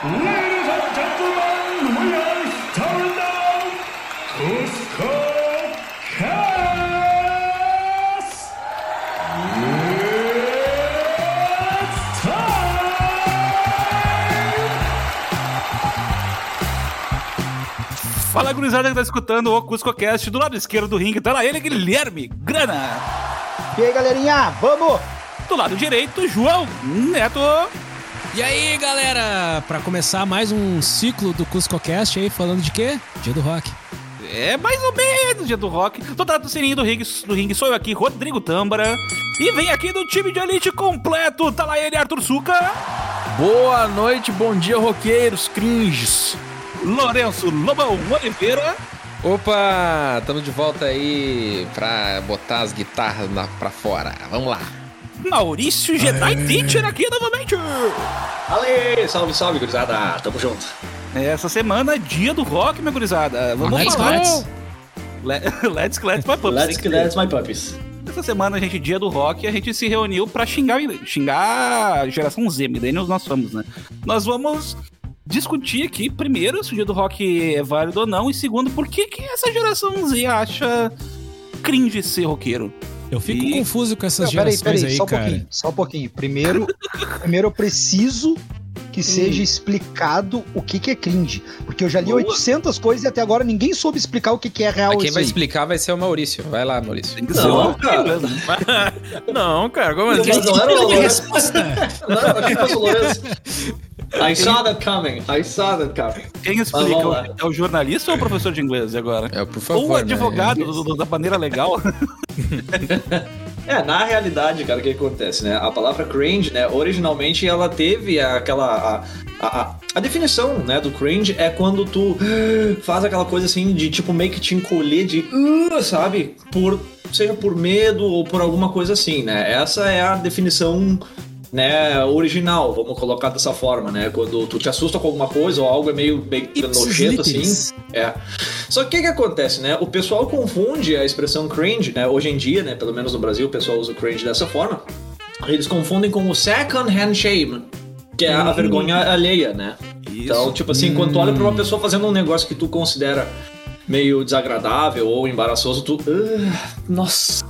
Ladies and gentlemen, we are starting now Cusco Cast! It's time! Fala, gurizada que tá escutando o CuscoCast do lado esquerdo do ringue. Tá lá ele, Guilherme Grana. E aí, galerinha, vamos! Do lado direito, João Neto. E aí, galera, pra começar mais um ciclo do CuscoCast aí, falando de quê? Dia do Rock. É mais ou menos dia do rock. Do lado do sininho do ringue, do ringue sou eu aqui, Rodrigo Tâmbara. E vem aqui do time de elite completo, tá lá ele, Arthur Suca. Boa noite, bom dia, roqueiros, cringes. Lourenço Lobão Oliveira. Opa, estamos de volta aí pra botar as guitarras na, pra fora. Vamos lá. Maurício Jedi Teacher aqui novamente. Ale, salve, salve, gurizada. Tamo junto. Essa semana, dia do rock, minha gurizada. Vamos Let's falar. Let's. Le- Let's Let's My Pups. Let's, let's my puppies. Essa semana, a gente, dia do rock, a gente se reuniu pra xingar, xingar a geração Z, millennials nós somos, né? Nós vamos discutir aqui, primeiro, se o dia do rock é válido ou não, e segundo, por que, que essa geração Z acha cringe ser roqueiro. Eu fico E- confuso com essas Não, peraí, gerações peraí, aí, só um cara. pouquinho, só um pouquinho. Primeiro, primeiro eu preciso que seja explicado o que, que é cringe. Porque eu já li Boa. 800 coisas e até agora ninguém soube explicar o que, que é real Quem vai aí. explicar vai ser o Maurício. Vai lá, Maurício. Não, um roqueiro cara. Não, cara, como Não, assim? mas não era o Que Lourenço. Não, fosse o Lourenço. I saw that coming. I saw that coming. Quem explica? É o jornalista ou o professor de inglês agora? É, por favor. ou o advogado Né? do- do- da maneira legal? É, na realidade, cara, o que acontece, né? A palavra cringe, né, originalmente ela teve aquela. A, a, a, a definição, né, do cringe é quando tu faz aquela coisa assim de tipo meio que te encolher de. "Uh", sabe? Por. Seja por medo ou por alguma coisa assim, né? Essa é a definição. Né, original, vamos colocar dessa forma, né? Quando tu te assusta com alguma coisa ou algo é meio, Ipsis nojento assim, é. Só que o que, que acontece, né? O pessoal confunde a expressão cringe, né? Hoje em dia, né? Pelo menos no Brasil, o pessoal usa o cringe dessa forma. Eles confundem com o second hand shame, que é a vergonha alheia, né? Então, tipo assim, quando tu olha pra uma pessoa fazendo um negócio que tu considera meio desagradável ou embaraçoso, tu. "Ah, nossa.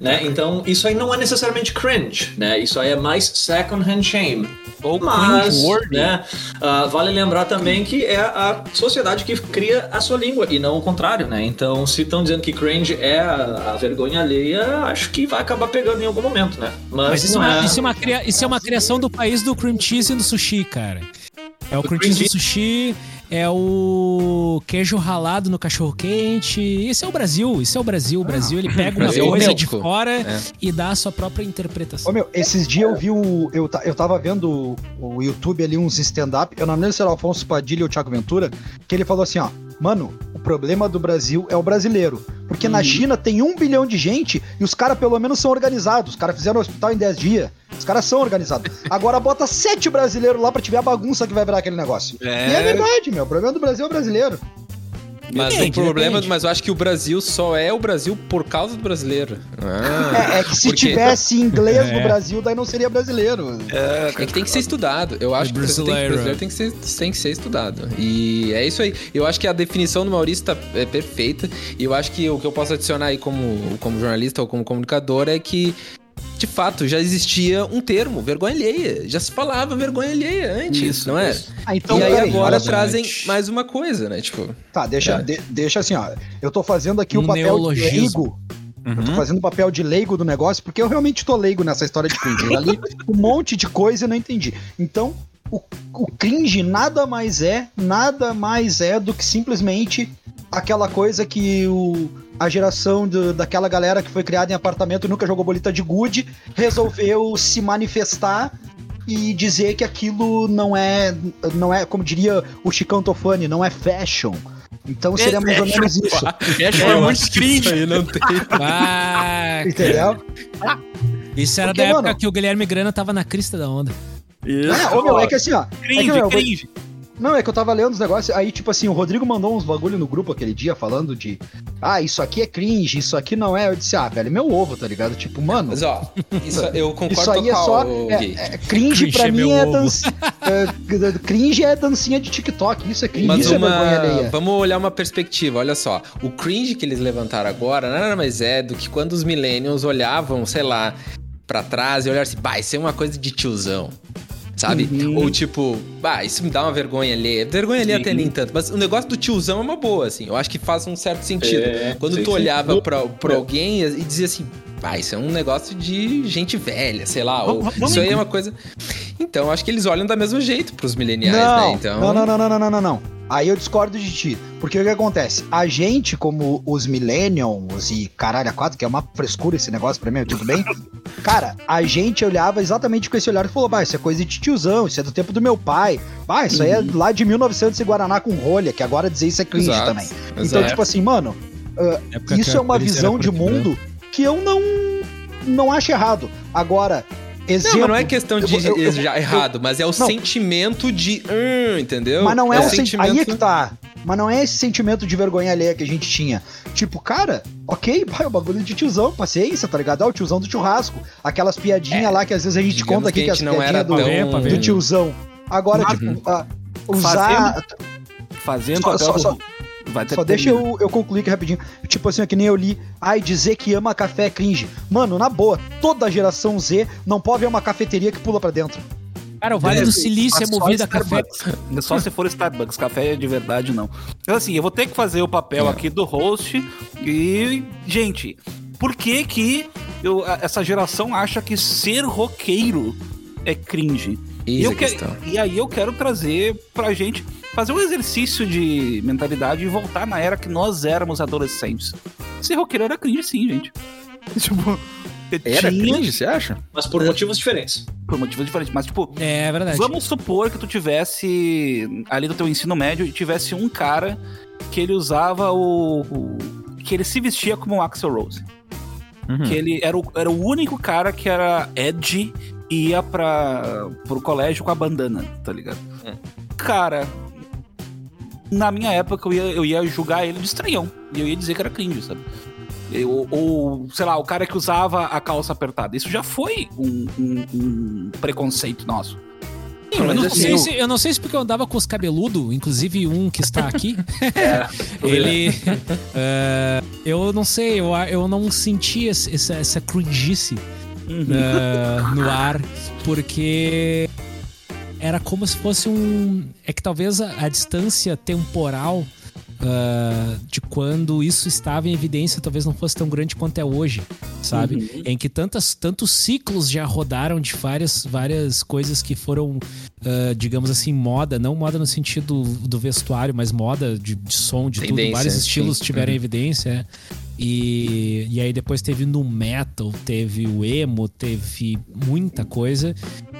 Né? Então, isso aí não é necessariamente cringe, né? Isso aí é mais second hand shame. Ou Mas, né, ah, vale lembrar também que é a sociedade que cria a sua língua e não o contrário, né? Então, se estão dizendo que cringe é a, a vergonha alheia, acho que vai acabar pegando em algum momento, né? Mas, Mas isso, é, é... isso, é uma cria- isso é uma criação do país do cream cheese e do sushi, cara. É o cream cream cheese do sushi, é o queijo ralado no cachorro quente. Isso é o Brasil, isso é o Brasil. O Brasil ele pega uma Brasil é coisa de fora É. e dá a sua própria interpretação. Ô meu, esses dias eu vi o. Eu, eu tava vendo o, YouTube ali, uns stand-up. Eu não lembro se era o Alfonso Padilha ou o Thiago Ventura, que ele falou assim: ó, mano, o problema do Brasil é o brasileiro. Porque na China tem um bilhão de gente e os caras pelo menos são organizados. Os caras fizeram o hospital em 10 dias. Os caras são organizados. Agora bota sete brasileiros lá pra te ver a bagunça que vai virar aquele negócio. É. E é verdade, meu. O problema do Brasil é o brasileiro. Mas Depende, o problema, depende. mas eu acho que o Brasil só é o Brasil por causa do brasileiro. Ah, É, é que se porque- tivesse inglês É. no Brasil, daí não seria brasileiro. É que tem que ser estudado. Eu acho que o brasileiro. brasileiro tem que, ser, tem que ser estudado. E é isso aí. Eu acho que a definição do Maurício tá, é perfeita. E eu acho que o que eu posso adicionar aí como, como jornalista ou como comunicador é que, de fato, já existia um termo, vergonha alheia. Já se falava vergonha alheia antes, Isso, não é? isso. Ah, então, e aí peraí, agora trazem mais uma coisa, né? Tipo, Tá, deixa, É. de- deixa assim, ó. Eu tô fazendo aqui Um o papel de neologismo. leigo. Eu tô fazendo o papel de leigo do negócio, porque eu realmente tô leigo nessa história de cringe. Eu li um monte de coisa e não entendi. Então, o, o cringe nada mais é, nada mais é do que simplesmente aquela coisa que o, a geração do- daquela galera que foi criada em apartamento e nunca jogou bolita de gude resolveu se manifestar e dizer que aquilo não é, não é, como diria o Chicão Tofani, não é fashion. Então seria mais ou menos isso. É muito cringe. aí não tem. Ah, Entendeu? isso era Porque, da época mano- que o Guilherme Grana tava na crista da onda. É, ô, meu, é que assim, ó. É que, Cringe, meu, cringe. Não, é que eu tava lendo os negócios, aí tipo assim, o Rodrigo mandou uns bagulho no grupo aquele dia falando de ah, isso aqui é cringe, isso aqui não é. Eu disse, ah, velho, meu ovo, tá ligado? Tipo, mano, Mas ó, isso, eu concordo isso aí é só. É, é, cringe, Cringe pra é mim é, dança, é, cringe é dancinha de TikTok, isso é cringe, Mas isso é vergonha uma... alheia. vamos olhar uma perspectiva, olha só. O cringe que eles levantaram agora nada mais é do que quando os millennials olhavam, sei lá, pra trás e olharam assim, bah, isso é uma coisa de tiozão. Sabe? Uhum. Ou tipo, isso me dá uma vergonha ali. Vergonha ali Sim. até nem tanto. Mas o negócio do tiozão é uma boa, assim. Eu acho que faz um certo sentido. É, Quando sim, tu sim. olhava No- pra, pra é. alguém e dizia assim, bah, isso é um negócio de gente velha, sei lá. Ou, Vamos- vamos isso aí é uma coisa. Então, eu acho que eles olham da mesmo jeito pros mileniais, não, né? Então. não, não, não, não, não, não, não, não. Aí eu discordo de ti. Porque o que acontece? A gente, como os millennials e caralho a quatro, que é uma frescura esse negócio pra mim, tudo bem? Cara, a gente olhava exatamente com esse olhar e falou, bah, isso é coisa de tiozão, isso é do tempo do meu pai. Bah, isso aí é lá de 1900 e Guaraná com rolha, que agora dizer isso é cringe Exato, também. Então, exato. tipo assim, mano, ah, Época isso é uma visão de mundo que eu não, não acho errado. Agora, exemplo... Não, mas não é questão de eu eu- eu- já errado, mas é o Não. sentimento de. Hum, entendeu? Mas não é, o um sentimento. Aí é que tá. Mas não é esse sentimento de vergonha alheia que a gente tinha. Tipo, cara, ok, vai, o bagulho de tiozão, paciência, tá ligado? Ah, o tiozão do churrasco. Aquelas piadinhas lá que às vezes a gente É, conta aqui que que, a as gente não era piadinhas do, tão... do tiozão. Agora, Mas- tipo, ah, usar. Fazendo Só- papel só- do- só- Vai ter Só deixa eu, eu concluir aqui rapidinho. Tipo assim, ó, que nem eu li. Ai, dizer que ama café é cringe. Mano, na boa, toda geração Z não pode ver uma cafeteria que pula pra dentro. Cara, o Vale do Silício é movido a café. Só se for Starbucks, café de verdade não. Então, assim, eu vou ter que fazer o papel aqui do host e, gente, por que que eu- essa geração acha que ser roqueiro é cringe? E, Isso eu é que- e aí eu quero trazer pra gente fazer um exercício de mentalidade e voltar na era que nós éramos adolescentes. Ser roqueiro era cringe sim, gente. Tipo, Era tinha- cringe, você acha? Mas por motivos diferentes. por motivos diferentes, mas tipo, É verdade. Vamos supor que tu tivesse ali do teu ensino médio e tivesse um cara que ele usava o, o- que ele se vestia como o Axel Rose. Uhum. Que ele era o, era o único cara que era edgy e ia pra, pro colégio com a bandana, tá ligado? Hum. Cara, na minha época eu ia, eu ia julgar ele de estranhão. E eu ia dizer que era cringe, sabe? Eu- ou, sei lá, o cara que usava a calça apertada. Isso já foi um, um- um preconceito nosso. Sim, eu, não assim, sei eu- se, eu não sei se porque eu andava com os cabeludos, inclusive um que está aqui. É, ele. eh, eu não sei, eu, eu não senti essa, essa cringice eh, no ar, porque era como se fosse um. É que talvez a, a distância temporal ah, de quando isso estava em evidência talvez não fosse tão grande quanto é hoje, sabe? Em que tantas, tantos ciclos já rodaram de várias, várias coisas que foram, ah, digamos assim, moda, não moda no sentido do vestuário, mas moda de, de som, de tudo. Tendência, Vários sim. estilos tiveram Uhum. evidência. é. E, e aí depois teve no metal, teve o emo, teve muita coisa.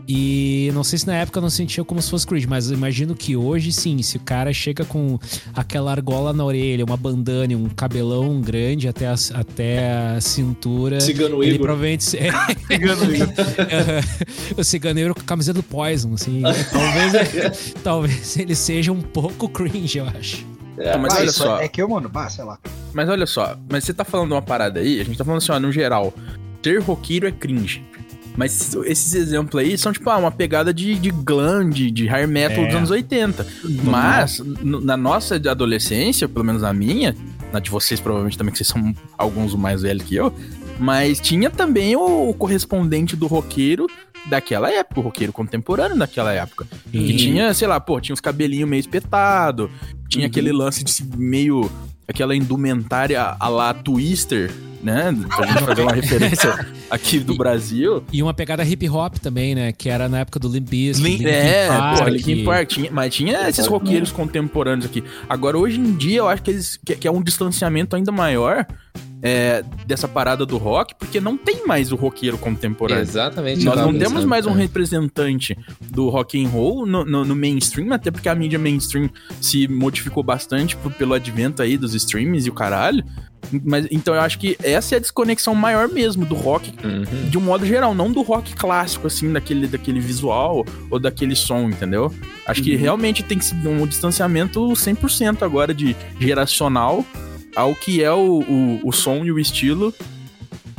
E não sei se na época eu não sentia como se fosse cringe, mas eu imagino que hoje sim, se o cara chega com aquela argola na orelha, uma bandana um cabelão grande até a, até a cintura. Cigano ele Igor. provavelmente. É, o ciganeiro com a camiseta do Poison, assim. talvez, talvez ele seja um pouco cringe, eu acho. Tá, mas Ah, olha só, É que eu, mano, bah, sei lá. mas olha só, mas você tá falando uma parada aí, a gente tá falando assim, ó, no geral, ser roqueiro é cringe. Mas esses exemplos aí são, tipo, ah, uma pegada de, de glam, de, de hair metal É. dos anos 80. Mas, n- na nossa adolescência, pelo menos na minha, na de vocês provavelmente também, que vocês são alguns mais velhos que eu, mas tinha também o, o correspondente do roqueiro daquela época, o roqueiro contemporâneo daquela época. Que E- tinha, sei lá, pô, tinha os cabelinhos meio espetado, tinha aquele lance de meio. aquela indumentária a lá Twister, né? Pra gente fazer uma referência aqui do Brasil. E uma pegada hip hop também, né? Que era na época do Limp Bizkit, Lin- é, Park. pô, Linkin Park, tinha, mas tinha esses roqueiros contemporâneos aqui. Agora, hoje em dia, eu acho que, eles, que, que é um distanciamento ainda maior é, dessa parada do rock, porque não tem mais o roqueiro contemporâneo. Exatamente. Nós tava não temos pensando, mais um é. representante do rock and roll no, no- no mainstream, até porque a mídia mainstream se modificou bastante por- pelo advento aí dos streams e o caralho. Mas, então eu acho que essa é a desconexão maior mesmo do rock, Uhum. de um modo geral, não do rock clássico, assim, daquele, daquele visual ou daquele som, entendeu? Acho que realmente tem que ser um distanciamento 100% agora de geracional ao que é o, o, o som e o estilo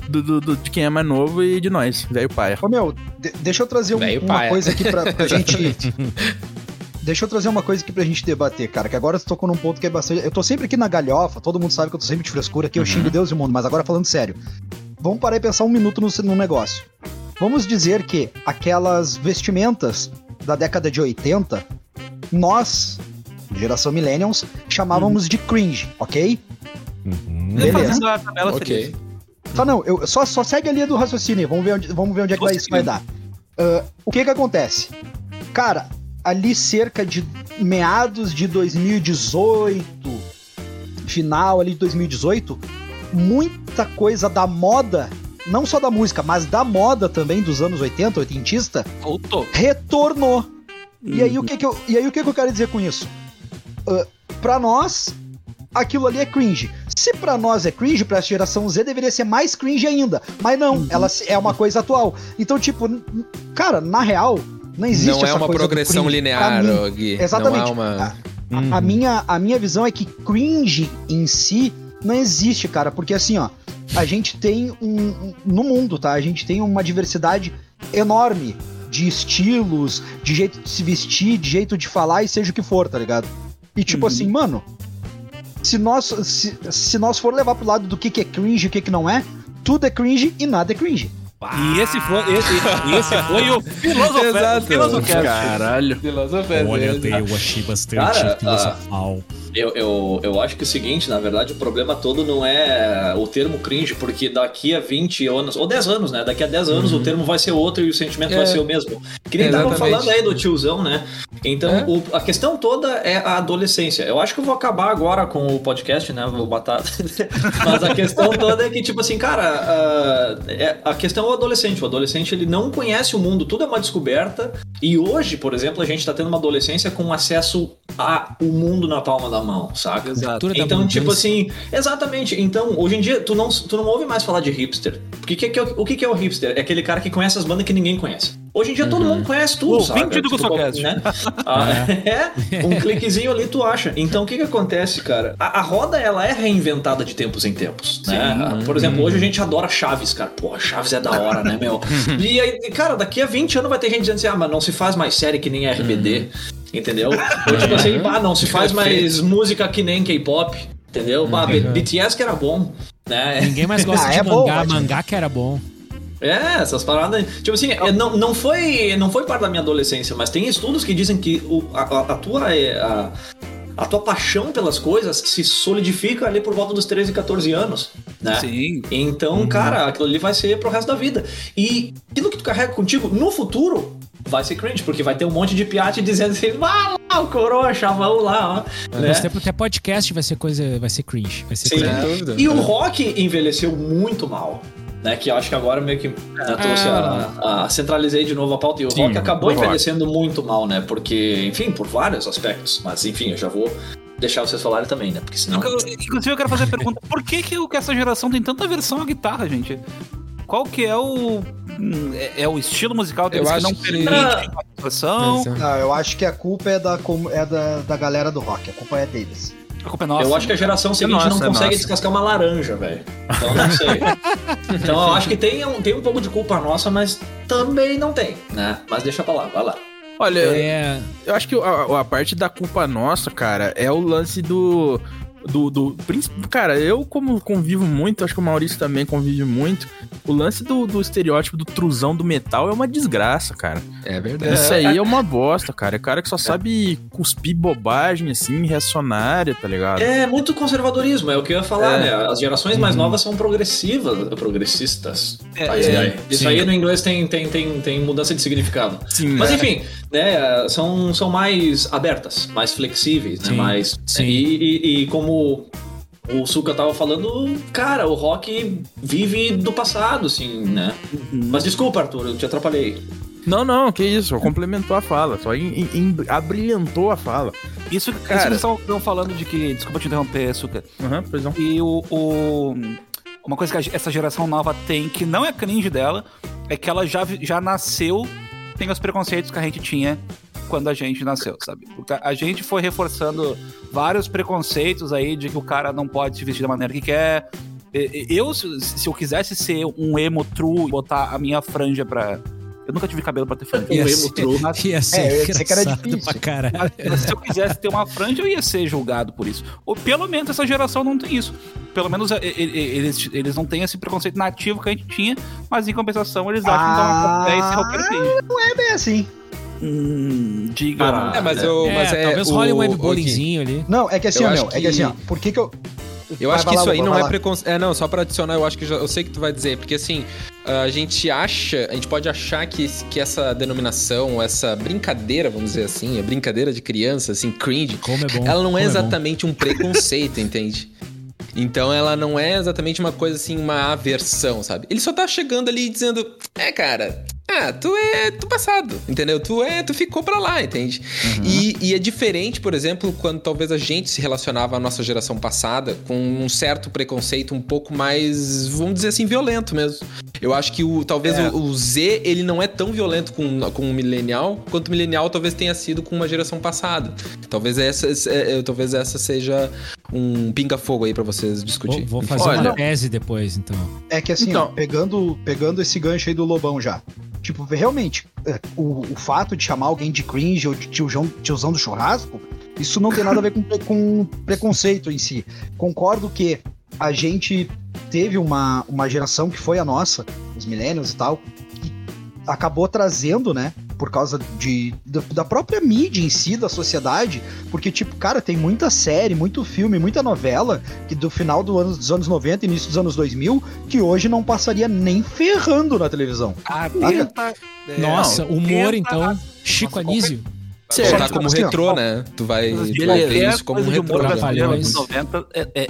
do, do- do- de quem é mais novo e de nós, velho paia. Ô meu, de- deixa eu trazer um- uma paia. coisa aqui pra, pra gente. Deixa eu trazer uma coisa aqui pra gente debater, cara, que agora você tocou num ponto que é bastante. Eu tô sempre aqui na galhofa, todo mundo sabe que eu tô sempre de frescura aqui, eu xingo Deus e o mundo, mas agora falando sério. Vamos parar e pensar um minuto no, no negócio. Vamos dizer que aquelas vestimentas da década de 80, nós, geração Millennials, chamávamos de cringe, ok? Beleza. Fazendo a tabela Ok. feliz. Tá, não, eu, só, só segue a linha do raciocínio, vamos ver onde, vamos ver onde é que vai, isso vai dar. Ah, o que que acontece? Cara, ali cerca de meados de 2018, final ali de 2018, muita coisa da moda, não só da música, mas da moda também dos anos 80, oitentista, Voltou. retornou. E aí o que que eu, e aí o que que eu quero dizer com isso? Ah, pra nós, aquilo ali é cringe. Se pra nós é cringe, pra geração Z deveria ser mais cringe ainda. Mas não, ela se- é uma coisa atual. Então, tipo, cara, na real, não existe Não é uma progressão linear, mim, Gui. Exatamente. Não é uma... a, a minha, a minha visão é que cringe em si não existe, cara, porque assim, ó, a gente tem um. um- No mundo, tá? A gente tem uma diversidade enorme de estilos, de jeito de se vestir, de jeito de falar e seja o que for, tá ligado? E tipo assim, mano, se nós, se, se nós for levar pro lado do que, que é cringe e o que, que não é, tudo é cringe e nada é cringe. E esse foi, esse, esse foi o filosofé. Caralho. Olha, eu achei bastante Cara, filosofal. Eu, eu, eu acho que é o seguinte, na verdade, o problema todo não é o termo cringe, porque daqui a 20 anos, ou 10 anos, né? Daqui a 10 anos o termo vai ser outro e o sentimento É. vai ser o mesmo. Que nem estavam falando aí do tiozão, né? Então, É. o- a questão toda é a adolescência. Eu acho que eu vou acabar agora com o podcast, né? Vou botar. Mas a questão toda é que, tipo assim, cara, a, é- a questão é o adolescente. O adolescente, ele não conhece o mundo, tudo é uma descoberta. E hoje, por exemplo, a gente tá tendo uma adolescência com acesso ao mundo na palma da mão, saca? Exato. Então, tipo mudança. assim, exatamente. Então, hoje em dia, tu não, tu não ouve mais falar de hipster. Porque que que é o- o que, que é o hipster? É aquele cara que conhece as bandas que ninguém conhece. Hoje em dia, todo mundo conhece tudo, O sabe? ouvinte do GustoCast. né? Ah, é, um cliquezinho ali tu acha. Então, o que que acontece, cara? A, a roda, ela é reinventada de tempos em tempos, né? Por exemplo, hoje a gente adora Chaves, cara. Pô, Chaves é da hora, né, meu? E aí, cara, daqui a 20 anos vai ter gente dizendo assim, ah, mas não se faz mais série que nem RBD, entendeu? Ou tipo assim, ah, não se faz mais música que nem K-pop, entendeu? B- BTS que era bom, né? Ninguém mais gosta Ah, de é bom, mangá. mas- mangá que era bom. É, essas paradas. Tipo assim, é, não, não, foi, não foi parte da minha adolescência, mas tem estudos que dizem que o, a, a- tua. é, A, a tua paixão pelas coisas se solidifica ali por volta dos 13, 14 anos, né? Sim. Então, cara, aquilo ali vai ser pro resto da vida. E aquilo que tu carrega contigo no futuro vai ser cringe, porque vai ter um monte de piate dizendo assim, vai lá, o coroa, chavão lá, ó. Né? Tempo até podcast vai ser coisa. Vai ser cringe. Vai ser Sim. cringe. Sem dúvida. E o rock envelheceu muito mal. Né, que eu acho que agora meio que né, trouxe a, a- centralizei de novo a pauta e o Sim, rock acabou rock. envelhecendo muito mal, né? Porque, enfim, por vários aspectos. Mas enfim, eu já vou deixar vocês falarem também, né? Porque senão. Inclusive, eu quero fazer a pergunta: por que, que, o- que essa geração tem tanta versão à guitarra, gente? Qual que é o. É, é o estilo musical deles Eu que não acho que- permite a versão? Não, eu acho que a culpa é da, é da, da galera do rock, a culpa é deles. A culpa é nossa. eu acho que a geração seguinte nossa, não é consegue nossa. descascar uma laranja, velho. Então não sei. então eu acho que tem um, tem um pouco de culpa nossa, mas também não tem, né? Mas deixa pra lá, vai lá. Olha, É. eu acho que a, a parte da culpa nossa, cara, é o lance do. Do, do príncipe. Cara, eu, como convivo muito, acho que o Maurício também convive muito. O lance do, do estereótipo do truzão do metal é uma desgraça, cara. É verdade. Isso aí é uma bosta, cara. É cara que só sabe cuspir bobagem, assim, reacionária, tá ligado? É muito conservadorismo, é o que eu ia falar, É. né? As gerações mais novas são progressivas, progressistas. É, é, aí. Isso aí no inglês tem, tem, tem, tem mudança de significado. Sim, Mas né? enfim, né, são, são mais abertas, mais flexíveis, né? Sim, Mais, sim. E, e- e como o Suka tava falando, cara, o rock vive do passado, assim, né? Uhum. Mas desculpa, Arthur, eu te atrapalhei. Não, não, que isso, complementou a fala, só em, em- em- abrilhantou a fala. Isso, isso Cara. que eles estão falando de que. Desculpa te interromper, Suka. Aham, pois não. E o, o- Uma coisa que essa geração nova tem, que não é cringe dela, é que ela já, já nasceu, tem os preconceitos que a gente tinha quando a gente nasceu, sabe? Porque a- gente foi reforçando vários preconceitos aí de que o cara não pode se vestir da maneira que quer. Eu, se eu quisesse ser um emo true e botar a minha franja pra. Eu nunca tive cabelo pra ter franja. Ia Um ser- emo true. Mas, Ia ser É, eu ia dizer que era difícil. pra caralho. mas se eu quisesse ter uma franja, eu ia ser julgado por isso. Ou pelo menos essa geração não tem isso. Pelo menos e- e- e- eles, eles não têm esse preconceito nativo que a gente tinha, mas em compensação eles acham que Ah. então é esse roqueiro cringe. Não é bem assim. Hum, diga. Ah, É, mas, eu, É, mas é. talvez o- role um o- webbullyingzinho ali. Não, é que assim, Eu ó, acho meu, é que assim, ó, que- por que que eu... Eu Vai, acho que lá, isso aí vai não lá. é preconceito. É, não, só pra adicionar, eu acho que já, eu sei que tu vai dizer, porque assim, a gente acha, a gente pode achar que, que essa denominação, essa brincadeira, vamos dizer assim, a brincadeira de criança, assim, cringe, Como é bom. ela não como é bom. exatamente um preconceito, entende? Então ela não é exatamente uma coisa assim, uma aversão, sabe? Ele só tá chegando ali dizendo, é, cara, ah, tu é do passado, entendeu? Tu é, tu ficou pra lá, entende? E, e é diferente, por exemplo, quando talvez a gente se relacionava à nossa geração passada com um certo preconceito um pouco mais, vamos dizer assim, violento mesmo. Eu acho que o talvez É. o, o Z ele não é tão violento com, com o millennial quanto o millennial talvez tenha sido com uma geração passada. Talvez essa, é, talvez essa seja um pinga-fogo aí pra vocês discutirem. Vou, vou fazer Olha- uma tese depois, então. É que assim, Então- ó, pegando, pegando esse gancho aí do Lobão já. Tipo, realmente, é, o, o fato de chamar alguém de cringe ou de tiozão, tiozão do churrasco, isso não tem nada a ver com, com preconceito em si. Concordo que a gente teve uma, uma geração que foi a nossa, os millennials e tal, que acabou trazendo, né? Por causa de, da, da própria mídia em si, da sociedade, porque, tipo, cara, tem muita série, muito filme, muita novela que do final do ano, dos anos 90 início dos anos 2000, que hoje não passaria nem ferrando na televisão. Ah, tenta. é, Nossa, humor, tenta- então. Chico Nossa, Anísio. Vai botar Só- como assim, retrô, né? Tu vai, tu vai Beleza. ver isso como de humor retrô. Trapalhões. dos anos 90 é, é,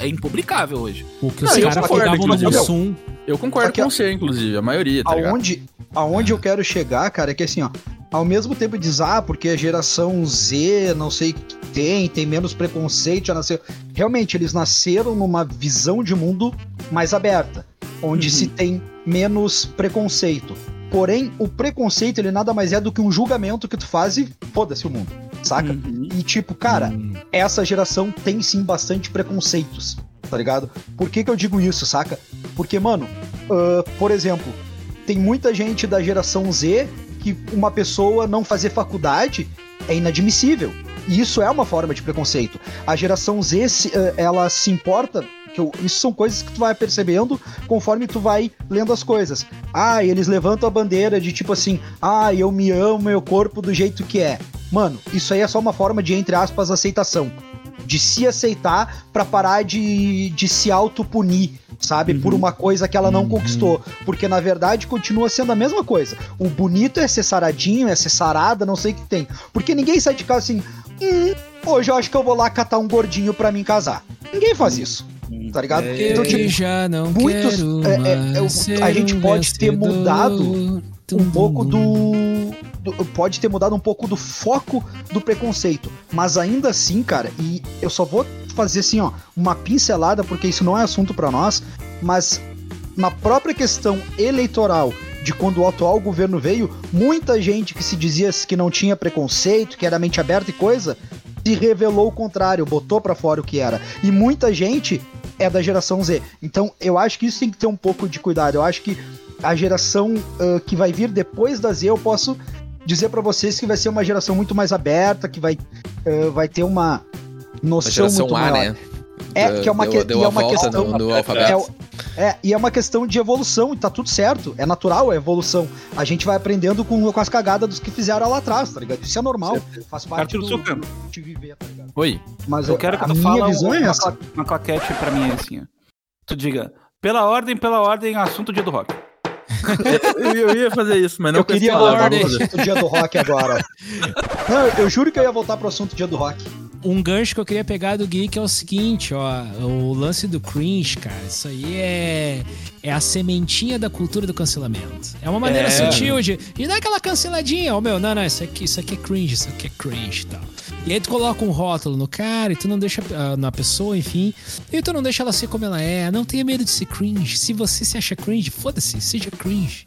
é impublicável hoje. O que Não, os eu caras concordo, pegavam no inclusive. Mussum. Eu concordo Aqui, com você, inclusive, a maioria, tá ligado? aonde, aonde eu quero chegar, cara, é que assim, ó, ao mesmo tempo diz, ah, porque a geração Z, não sei o que tem, tem menos preconceito, já nasceu. Realmente, eles nasceram numa visão de mundo mais aberta, onde Uhum. se tem menos preconceito. Porém, o preconceito, ele nada mais é do que um julgamento que tu faz e foda-se o mundo, saca? Uhum. E tipo, cara, Hum, essa geração tem sim bastante preconceitos, tá ligado? Por que, que eu digo isso, saca? Porque, mano, ah, por exemplo, tem muita gente da geração Z que uma pessoa não fazer faculdade é inadmissível. E isso é uma forma de preconceito. A geração Z, eh, ela se importa. Eu- isso são coisas que tu vai percebendo conforme tu vai lendo as coisas. Ah, eles levantam a bandeira de tipo assim: ah, eu me amo, meu corpo do jeito que é. Mano, isso aí é só uma forma de, entre aspas, aceitação. De se aceitar pra parar de, de se autopunir, sabe? Por uma coisa que ela não Uhum. conquistou. Porque na verdade continua sendo a mesma coisa. O bonito é ser saradinho, é ser sarada, não sei o que tem. Porque ninguém sai de casa assim, hum, hoje eu acho que eu vou lá catar um gordinho pra mim casar. Ninguém faz isso, tá ligado? É, então, eu tipo, já não muitos- quero é, é, é, a gente um pode ter mudado um pouco do, do- Pode ter mudado um pouco do foco do preconceito. Mas ainda assim, cara, e eu só vou fazer assim, ó, uma pincelada, porque isso não é assunto pra nós, mas na própria questão eleitoral de quando o atual governo veio, muita gente que se dizia que não tinha preconceito, que era mente aberta e coisa, se revelou o contrário, botou pra fora o que era. E muita gente é da geração Z. Então, eu acho que isso tem que ter um pouco de cuidado. Eu acho que a geração ah, que vai vir depois da Z, eu posso dizer pra vocês que vai ser uma geração muito mais aberta, que vai, ah, vai ter uma noção geração muito A, maior. né? É, Deu- que é uma, deu, que, deu e é uma questão. no, no É, é, e é uma questão de evolução, e tá tudo certo. É natural a evolução. A gente vai aprendendo com, com as cagadas dos que fizeram lá atrás, tá ligado? Isso é normal. Faz parte Arthur do, Sucan. de viver, tá ligado? Oi. Mas Eu quero que a tu minha fala visão é uma, essa. cla- uma claquete pra mim assim, ó. Tu diga, pela ordem, pela ordem, assunto dia do rock. Eu, ia fazer isso, mas não Eu queria fazer. assunto dia do rock agora. Não, eu juro que eu ia voltar pro assunto dia do rock. Um gancho que eu queria pegar do Geek é o seguinte, ó. O lance do cringe, cara. Isso aí é, é a sementinha da cultura do cancelamento. É uma maneira É. sutil de, de dar aquela canceladinha. Ó, meu, não, não, isso aqui, isso aqui é cringe, isso aqui é cringe e tal. E aí tu coloca um rótulo no cara e tu não deixa ah, na pessoa, enfim. E tu não deixa ela ser como ela é. Não tenha medo de ser cringe. Se você se acha cringe, foda-se, seja cringe.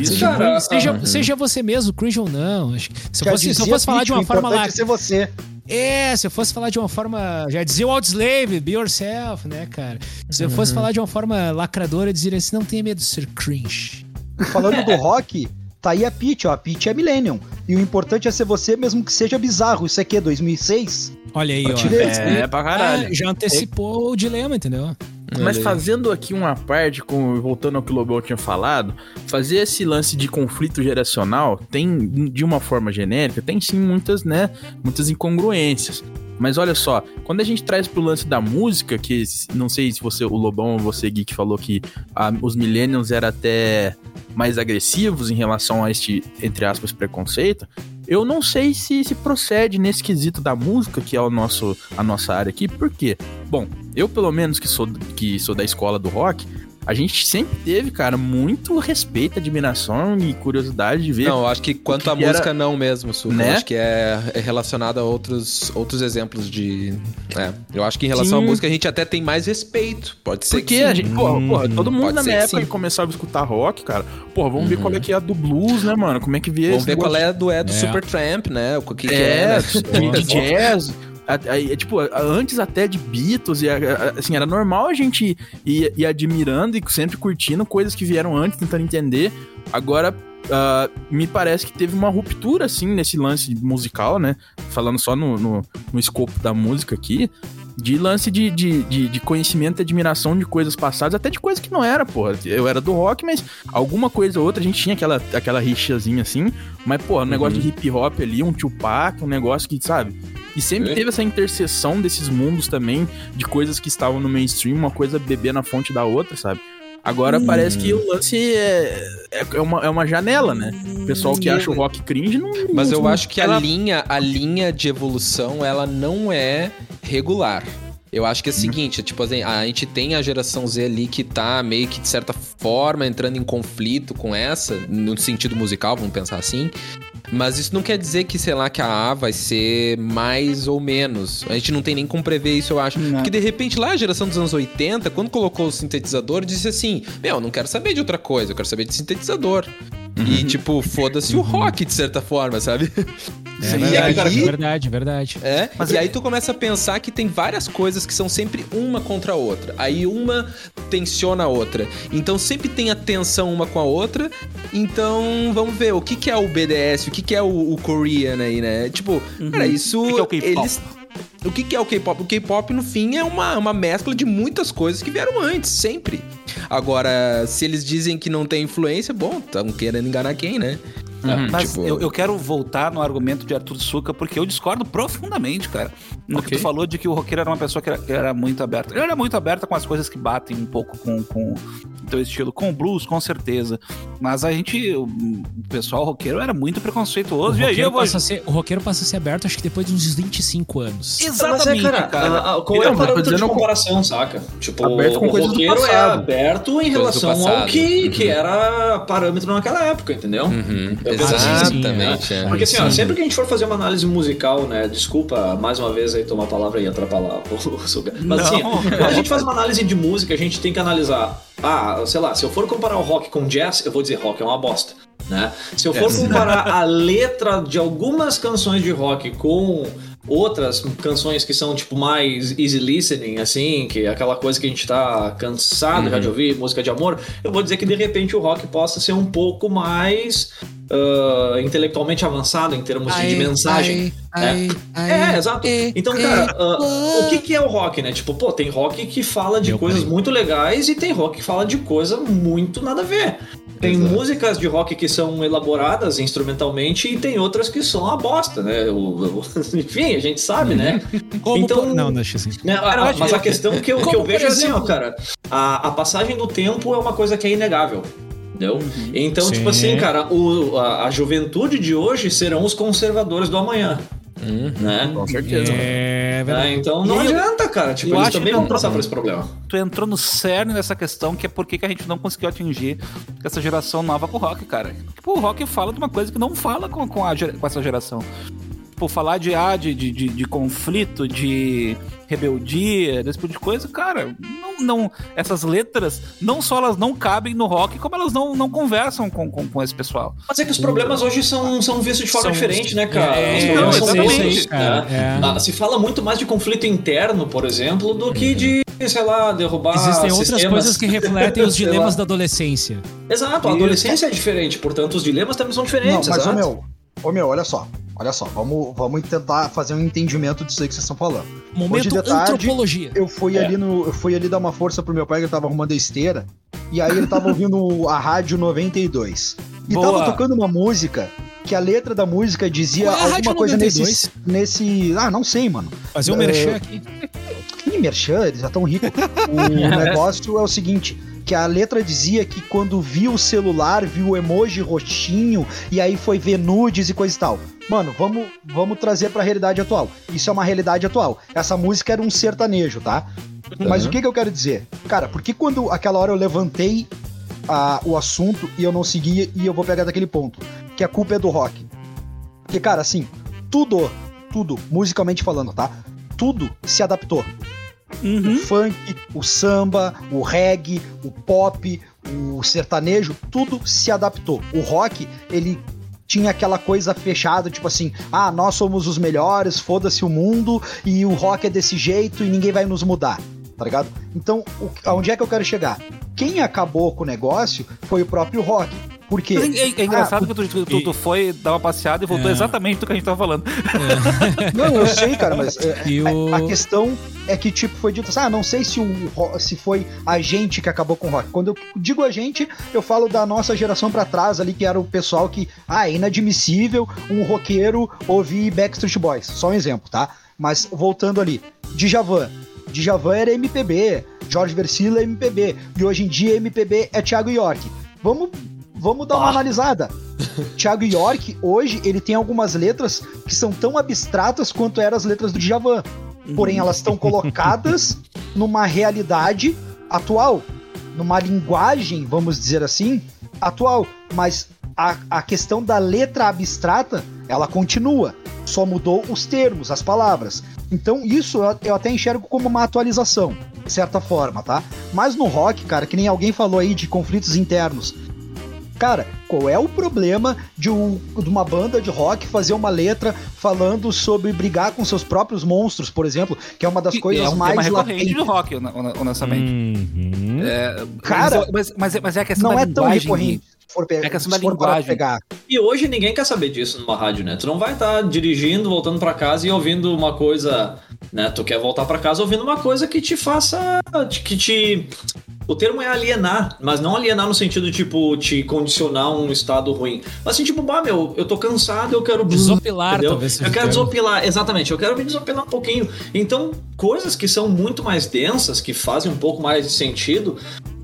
Isso. Seja, Cara, seja, seja você mesmo, cringe ou não. Se eu fosse, se eu fosse falar de uma o forma lá. é ser você. É, se eu fosse falar de uma forma. Já dizia o Outslave, be yourself, né, cara? Se eu fosse falar de uma forma lacradora, eu diria assim: não tenha medo de ser cringe. Falando do rock, tá aí a Pitch, ó. A Pitch é Millennium. E o importante é ser você, mesmo que seja bizarro. Isso aqui é 2006? Olha aí, Pra ó. ver. É, pra caralho. Ah, já antecipou o dilema, entendeu? Mas Olha aí. fazendo aqui uma parte, com, voltando ao que o Lobão tinha falado, fazer esse lance de conflito geracional tem, de uma forma genérica, tem sim muitas, né, muitas incongruências. Mas olha só, quando a gente traz pro lance da música, que não sei se você, o Lobão ou você, Gui, que falou que ah, os millennials eram até mais agressivos em relação a este, entre aspas, preconceito, eu não sei se se procede nesse quesito da música, que é o nosso, a nossa área aqui, por quê? Bom, eu pelo menos que sou, que sou da escola do rock, a gente sempre teve, cara, muito respeito, admiração e curiosidade de ver. Não, eu acho que quanto à que era- música, não mesmo, Suca. Né? Eu acho que é, é relacionado a outros, outros exemplos de. É, eu acho que em relação à Sim. música a gente até tem mais respeito. Pode ser Porque que sim. a gente, porra, porra, todo mundo Pode na minha época que começava a escutar rock, cara. Porra, vamos ver qual é que é a do blues, né, mano? Como é que vê Vamos ver qual é a do, é do É. Supertramp, né? O que, que é, é, né? de, de jazz. É, tipo, antes até de Beatles, e assim, era normal a gente ir, ir admirando e sempre curtindo coisas que vieram antes, tentando entender. Agora, ah, me parece que teve uma ruptura, assim, nesse lance musical, né? Falando só no, no, no escopo da música aqui. De lance de, de, de, de conhecimento e admiração de coisas passadas, até de coisa que não era, porra. Eu era do rock, mas alguma coisa ou outra, a gente tinha aquela, aquela rixazinha assim, mas, porra, um negócio de hip hop ali, um Tupac, um negócio que, sabe? E sempre É. teve essa interseção desses mundos também, de coisas que estavam no mainstream, uma coisa beber na fonte da outra, sabe? Agora parece que o lance é, é, é uma, é uma janela, né? O pessoal que acha o rock cringe não. Mas eu acho que a ela- linha, a linha de evolução, ela não é regular. Eu acho que é o seguinte, tipo assim, a gente tem a geração Z ali que tá meio que de certa forma entrando em conflito com essa, no sentido musical, vamos pensar assim. Mas isso não quer dizer que, sei lá, que a A vai ser mais ou menos. A gente não tem nem como prever isso, eu acho. Não. Porque de repente lá a geração dos anos 80, quando colocou o sintetizador, disse assim: Meu, não quero saber de outra coisa, eu quero saber de sintetizador. E, tipo, foda-se o rock, de certa forma, sabe? É E verdade, aí- é verdade, é verdade. É, e aí tu começa a pensar que tem várias coisas que são sempre uma contra a outra. Aí uma tensiona a outra. Então sempre tem a tensão uma com a outra. Então vamos ver o que, que é o BDS, o que, que é o, o Korean aí, né? Tipo, cara, isso. O que que é o K-pop? eles- O que, que é o K-pop? O K-pop, no fim, é uma, uma mescla de muitas coisas que vieram antes, sempre. Agora, se eles dizem que não tem influência, bom, estão querendo enganar quem, né? Mas Tipo- eu, eu quero voltar no argumento de Arthur Suca, porque eu discordo profundamente, cara. No que Ok. tu falou de que o roqueiro era uma pessoa que era, que era muito aberta. Ele era muito aberta com as coisas que batem um pouco com, com o teu estilo, com o blues, com certeza. Mas a gente, o o pessoal roqueiro era muito O preconceituoso. E aí roqueiro, eu vou... passa a ser, o roqueiro passa a ser aberto, acho que depois de uns 25 anos. Exatamente, Mas é, cara, cara. a- a- qual é Então, o mas tô parâmetro de dizendo com- comparação, saca? Tipo, Aberto com o coisas do roqueiro é aberto em Coisas do relação ao que, Uhum. que era parâmetro naquela época, entendeu? Uhum, Eu penso assim, Exatamente. é. Porque assim, ó, sempre que a gente for fazer uma análise musical, né? Desculpa mais uma vez aí tomar a palavra e atrapalhar o Suga. Mas Não. assim, quando a gente faz uma análise de música, a gente tem que analisar. Ah, sei lá, se eu for comparar o rock com jazz, eu vou dizer rock é uma bosta. Né? Se eu for comparar a letra de algumas canções de rock com outras canções que são tipo mais easy listening, assim, que é aquela coisa que a gente tá cansado já de ouvir, música de amor, eu vou dizer que de repente o rock possa ser um pouco mais ah, intelectualmente avançado em termos de, de mensagem. né? É, exato. Então, cara, ah, o que, que é o rock, né? Tipo, pô, tem rock que fala de Meu coisas pai. muito legais e tem rock que fala de coisa muito nada a ver. Tem Exato. músicas de rock que são elaboradas instrumentalmente e tem outras que são uma bosta, né? O- o- enfim, a gente sabe, né? Como Então- por- Não, deixa assim. Né, a- a- mas a questão que eu, que eu vejo é assim, ó, cara, a, a passagem do tempo é uma coisa que é inegável. Entendeu? Então, Sim. tipo assim, cara, o- a, a juventude de hoje serão os conservadores do amanhã. Né? Com certeza. É verdade. então não E eu- adianta, cara. Tipo, eu eles acho também vão não- passar por esse problema. Tu entrou no cerne dessa questão, que é por que que a gente não conseguiu atingir essa geração nova com o rock, cara. Tipo, o rock fala de uma coisa que não fala com, com, a, com essa geração. Tipo, falar de, ah, de, de, de, de conflito, de rebeldia, desse tipo de coisa, cara, não, não. Essas letras, não só elas não cabem no rock, como elas não, não conversam com, com, com esse pessoal. Mas é que os problemas hoje são, são vistos de forma São- diferente, né, cara? É, os problemas são cara, né? é. Ah, Se fala muito mais de conflito interno, por exemplo, do que de, sei lá, derrubar Existem outras sistemas. coisas que refletem os dilemas da adolescência. Exato, a adolescência é diferente, portanto, os dilemas também são Não, diferentes, mas, ô exato. meu, ô meu, olha só. Olha só, vamos, vamos tentar fazer um entendimento disso aí que vocês estão falando. Momento de tarde, antropologia. Eu fui É. ali no. Eu fui ali dar uma força pro meu pai que ele tava arrumando a esteira. E aí ele tava ouvindo a rádio 92. E Boa. tava tocando uma música que a letra da música dizia é alguma coisa 92? nesse. nesse. Ah, não sei, mano. Fazer um É, merchan aqui. Que merchan, eles já tão ricos. O negócio é o seguinte. Que a letra dizia que quando viu o celular, viu o emoji roxinho, e aí foi ver nudes e coisa e tal. Mano, vamos, vamos trazer pra realidade atual. Isso é uma realidade atual. Essa música era um sertanejo, tá? Mas o que, que eu quero dizer? Cara, porque quando aquela hora eu levantei ah, o assunto e eu não segui, e eu vou pegar daquele ponto, que a culpa é do rock. Porque, cara, assim, tudo, tudo, musicalmente falando, tá? Tudo se adaptou. O funk, o samba, o reggae, o pop, o sertanejo, tudo se adaptou. O rock, ele tinha aquela coisa fechada, tipo assim, ah, nós somos os melhores, foda-se o mundo, e o rock é desse jeito e ninguém vai nos mudar, tá ligado? Então, o, aonde é que eu quero chegar? Quem acabou com o negócio foi o próprio rock. Por quê? É, é- é engraçado Ah, que tu, tu- tu- foi dar uma passeada e voltou É. exatamente do que a gente tava falando. Não, eu sei, cara, mas é, é, o- a questão é que, tipo, foi dito assim, ah, não sei se, o, se foi a gente que acabou com o rock. Quando eu digo a gente, eu falo da nossa geração pra trás ali, que era o pessoal que, ah, é inadmissível um roqueiro ouvir Backstreet Boys. Só um exemplo, tá? Mas voltando ali, Djavan. Djavan era MPB, Jorge Versilo é MPB, e hoje em dia MPB é Thiago York. Vamos, vamos dar uma analisada. Thiago York, hoje, ele tem algumas letras que são tão abstratas quanto eram as letras do Djavan. Porém, elas estão colocadas numa realidade atual, numa linguagem, vamos dizer assim, atual. Mas a, a questão da letra abstrata, ela continua. Só mudou os termos, as palavras. Então, isso eu, eu até enxergo como uma atualização, de certa forma, tá? Mas no rock, cara, que nem alguém falou aí de conflitos internos. Cara, qual é o problema de, um- de uma banda de rock fazer uma letra falando sobre brigar com seus próprios monstros, por exemplo, que é uma das Que coisas é um mais tema recorrente do rock, hon- hon- honestamente. Uhum. É, Cara, mas, mas, é- mas é a questão Não da é tão recorrente. Se for, pe- É questão da linguagem. pegar. E hoje ninguém quer saber disso numa rádio, né? Tu não vai estar dirigindo, voltando pra casa e ouvindo uma coisa, né? Tu quer voltar pra casa ouvindo uma coisa que te faça, que te o termo é alienar, mas não alienar no sentido tipo te condicionar a um estado ruim. Mas assim, tipo, bah, meu, eu tô cansado, eu quero Desopilar, entendeu? talvez Eu quero desopilar, exatamente, eu quero me desopilar um pouquinho. Então, coisas que são muito mais densas, que fazem um pouco mais de sentido,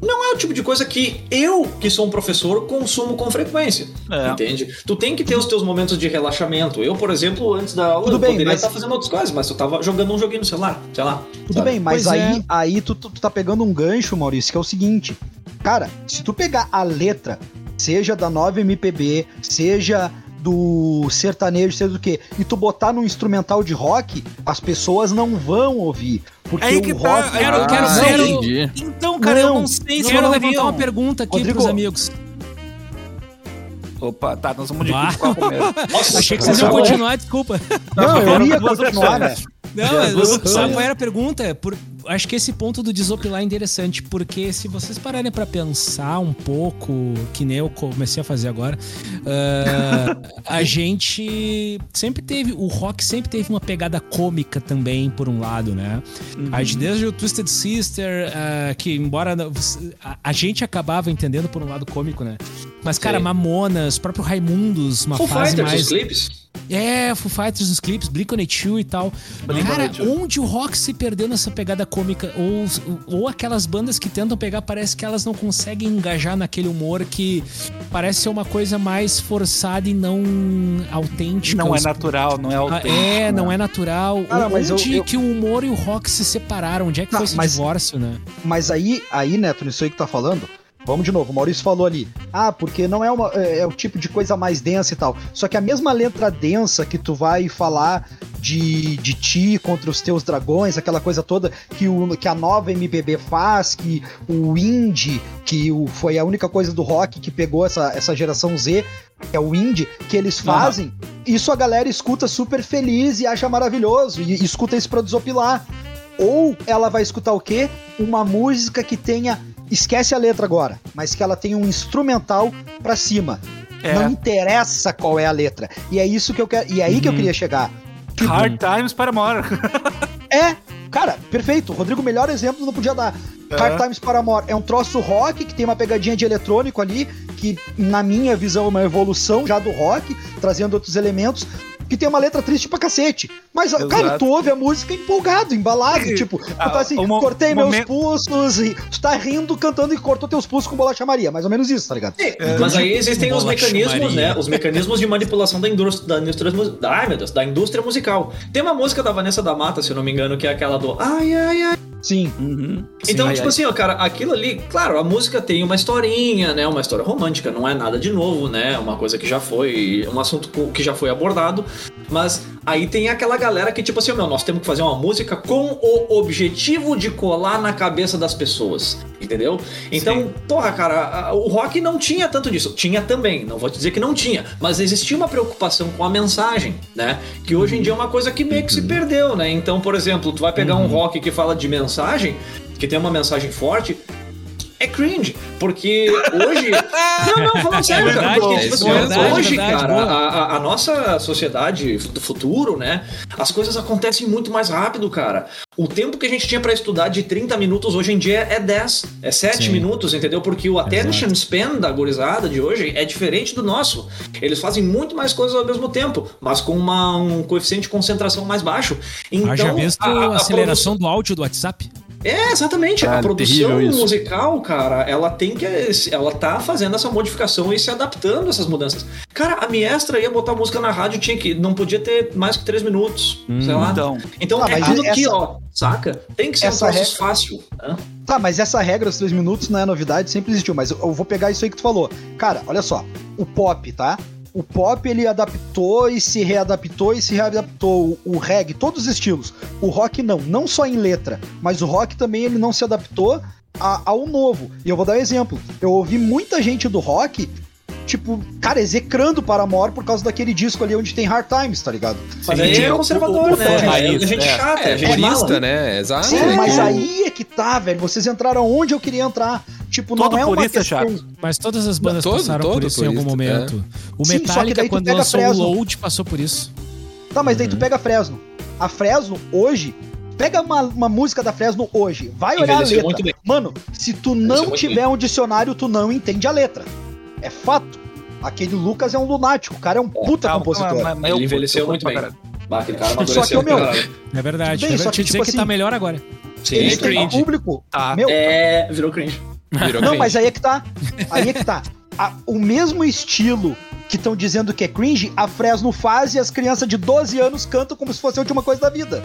não é o tipo de coisa que eu, que sou um professor, consumo com frequência. É. Entende? Tu tem que ter os teus momentos de relaxamento. Eu, por exemplo, antes da aula, Tudo eu bem, poderia mas- estar fazendo outras coisas, mas eu tava jogando um joguinho no celular, sei lá. Tudo sabe? bem, mas Pois aí, é. aí tu, tu, tu tá pegando um gancho, Maurício, que é o seguinte. Cara, se tu pegar a letra, seja da 9 MPB, seja do sertanejo, seja do que, e tu botar no instrumental de rock, as pessoas não vão ouvir. Porque Aí que o tá, rock. aí Quero- eu quero não ser sei. Então, cara, eu Não, não sei se Quero não levantar uma pergunta aqui Rodrigo. pros amigos. Opa, tá, nós vamos de. Nossa, Achei que vocês iam continuar, desculpa. Não, eu ia duas continuar, né? Não, opções. sabe qual era a pergunta? Por- acho que esse ponto do desopilar é interessante, porque se vocês pararem pra pensar um pouco, que nem eu comecei a fazer agora, ah, a gente sempre teve, o rock sempre teve uma pegada cômica também, por um lado, né? A gente, desde o Twisted Sister, ah, que embora a, a gente acabava entendendo por um lado cômico, né? Mas, cara, Sei. Mamonas, próprio Raimundos, uma Full fase Fighters, mais. os clipes. É, Foo Fighters nos clipes, Blink-182 e tal. Cara, onde o rock se perdeu nessa pegada cômica? Ou, ou aquelas bandas que tentam pegar, parece que elas não conseguem engajar naquele humor que parece ser uma coisa mais forçada e não autêntica. Não é Os- natural, não é Ah, autêntico. É, não é natural. Cara, mas onde eu- eu- que o humor e o rock se separaram? Onde é que Tá, foi esse mas- divórcio, né? Mas aí, aí, Neto, nisso aí que tá falando, vamos de novo, o Maurício falou ali. Ah, porque não é, uma, é, é o tipo de coisa mais densa e tal. Só que a mesma letra densa que tu vai falar de, de ti contra os teus dragões, aquela coisa toda que, o, que a nova MPB faz, que o indie, que o, foi a única coisa do rock que pegou essa, essa geração Z, que é o indie, que eles fazem, isso a galera escuta super feliz e acha maravilhoso, e, e escuta isso pra desopilar. Ou ela vai escutar o quê? Uma música que tenha. Esquece a letra agora, mas que ela tenha um instrumental pra cima. É. Não interessa qual é a letra. E é isso que eu quero. E é aí que eu queria chegar. Tipo, Hard Times para More. é, cara, perfeito. Rodrigo, melhor exemplo não podia dar. Hard Times Paramore é um troço rock que tem uma pegadinha de eletrônico ali, que na minha visão é uma evolução já do rock, trazendo outros elementos. Que tem uma letra triste pra cacete. Mas, cara, Exato. tu ouve a música empolgado, embalado. tipo, tu Ah, tá assim, o mo- cortei meus momento- pulsos e tu tá rindo, cantando e cortou teus pulsos com bolacha Maria. Mais ou menos isso, tá ligado? Mas aí existem os mecanismos, Maria. né? Os mecanismos de manipulação da indústria, da indústria, ai, meu Deus, da indústria musical. Tem uma música da Vanessa da Mata, se eu não me engano, que é aquela do Ai, ai, ai. Sim. Uhum. Então, Sim, tipo ai, assim, ó, cara, aquilo ali, claro, a música tem uma historinha, né? Uma história romântica, não é nada de novo, né? Uma coisa que já foi, um assunto que já foi abordado. Mas aí tem aquela galera que, tipo assim, ó, meu, nós temos que fazer uma música com o objetivo de colar na cabeça das pessoas, entendeu? Então, porra, cara, o rock não tinha tanto disso. Tinha também, não vou te dizer que não tinha, mas existia uma preocupação com a mensagem, né? Que hoje em dia é uma coisa que meio que se perdeu, né? Então, por exemplo, tu vai pegar um rock que fala de mensagem, que tem uma mensagem forte, é cringe, porque hoje. não, não, falando sério, cara. verdade, Porque, é tipo isso, assim, verdade, hoje, verdade, cara, a, a- nossa sociedade do futuro, né? As coisas acontecem muito mais rápido, cara. O tempo que a gente tinha pra estudar de 30 minutos hoje em dia é 10, é 7 Sim. minutos, entendeu? Porque o attention span da gurizada de hoje é diferente do nosso. Eles fazem muito mais coisas ao mesmo tempo, mas com uma- um coeficiente de concentração mais baixo. Então, Haja visto a- a, a aceleração produção- do áudio do WhatsApp? É, exatamente. a Cara, produção musical, cara, ela tem que. Ela tá fazendo essa modificação e se adaptando a essas mudanças. Cara, a Miestra ia botar música na rádio, tinha que. Não podia ter mais que três minutos. sei lá. Então, Então Ah, é tudo aqui, essa- ó. Saca? Tem que ser essa um processo regra- fácil. né? Tá, mas essa regra dos três minutos não é novidade, sempre existiu. Mas eu, eu vou pegar isso aí que tu falou. Cara, olha só. O pop, tá? O pop ele adaptou e se readaptou e se readaptou. O, reggae, todos os estilos. O rock não, não só em letra, mas o rock também ele não se adaptou a- ao novo. E eu vou dar um exemplo. Eu ouvi muita gente do rock, tipo, cara, execrando Paramore por causa daquele disco ali onde tem Hard Times, tá ligado? Mas Sim, aí é o- conservador, o- o- né? o- É raiz, gente é. chata, é, É, purista, né? Exato. Sim, é mas aí é que tá, velho. Vocês entraram onde eu queria entrar. Tipo, Todo não é uma purista é questão... chato. Mas todas as bandas Todo- passaram todo por isso em algum purista, momento. O Sim, só que Metallica, daí tu quando lançou o Fresno. Load, passou por isso. Tá, mas Uhum. daí tu pega a Fresno. A Fresno, hoje, pega uma, uma música da Fresno hoje, vai olhar a letra. muito bem. Mano, se tu não tiver um dicionário, tu não entende a letra. É fato. Aquele Lucas é um lunático, o cara é um puta calma, compositor. mas- mas eu Ele envelheceu muito pra bem. caralho. Bah, aquele cara Só que, ô, meu. É verdade. Bem, é verdade. só que, eu dizer tipo que assim, tá melhor agora. Sim, um cringe. público. Tá. Meu, É, virou cringe. Virou não, cringe. mas aí é que tá. Aí é que tá. A- o mesmo estilo que estão dizendo que é cringe, a Fresno faz e as crianças de 12 anos cantam como se fosse a última coisa da vida.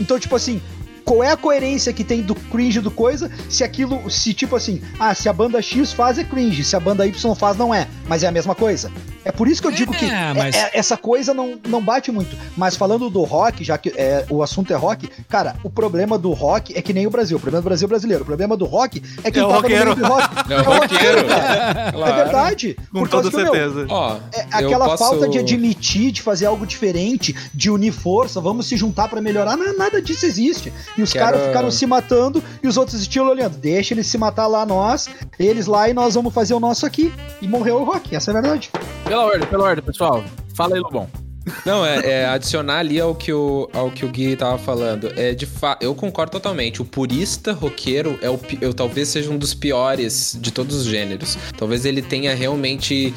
Então, tipo assim, qual é a coerência que tem do cringe do coisa se aquilo, se tipo assim, ah, se a banda X faz é cringe, se a banda Y faz não é, mas é a mesma coisa. É por isso que eu digo que É, mas- é- é- essa coisa não, não bate muito. Mas falando do rock, já que é, o assunto é rock, cara, o problema do rock é que nem o Brasil. O problema do Brasil é brasileiro. O problema do rock é que É o roqueiro. do rock. É o roqueiro. cara. É verdade. Com Por causa toda que, meu, certeza. Ó, é eu aquela posso- falta de admitir, de fazer algo diferente, de unir força, vamos se juntar pra melhorar, não, nada disso existe. E os Quero- caras ficaram se matando e os outros estilos olhando, deixa eles se matar lá nós, eles lá e nós vamos fazer o nosso aqui. E morreu o rock, essa é a verdade. Pela ordem, pela ordem, pessoal. Fala aí, Lobão. Não, é, é adicionar ali ao que, o, ao que o Gui tava falando. É de fa... Eu concordo totalmente. O purista roqueiro é o, eu talvez seja um dos piores de todos os gêneros. Talvez ele tenha realmente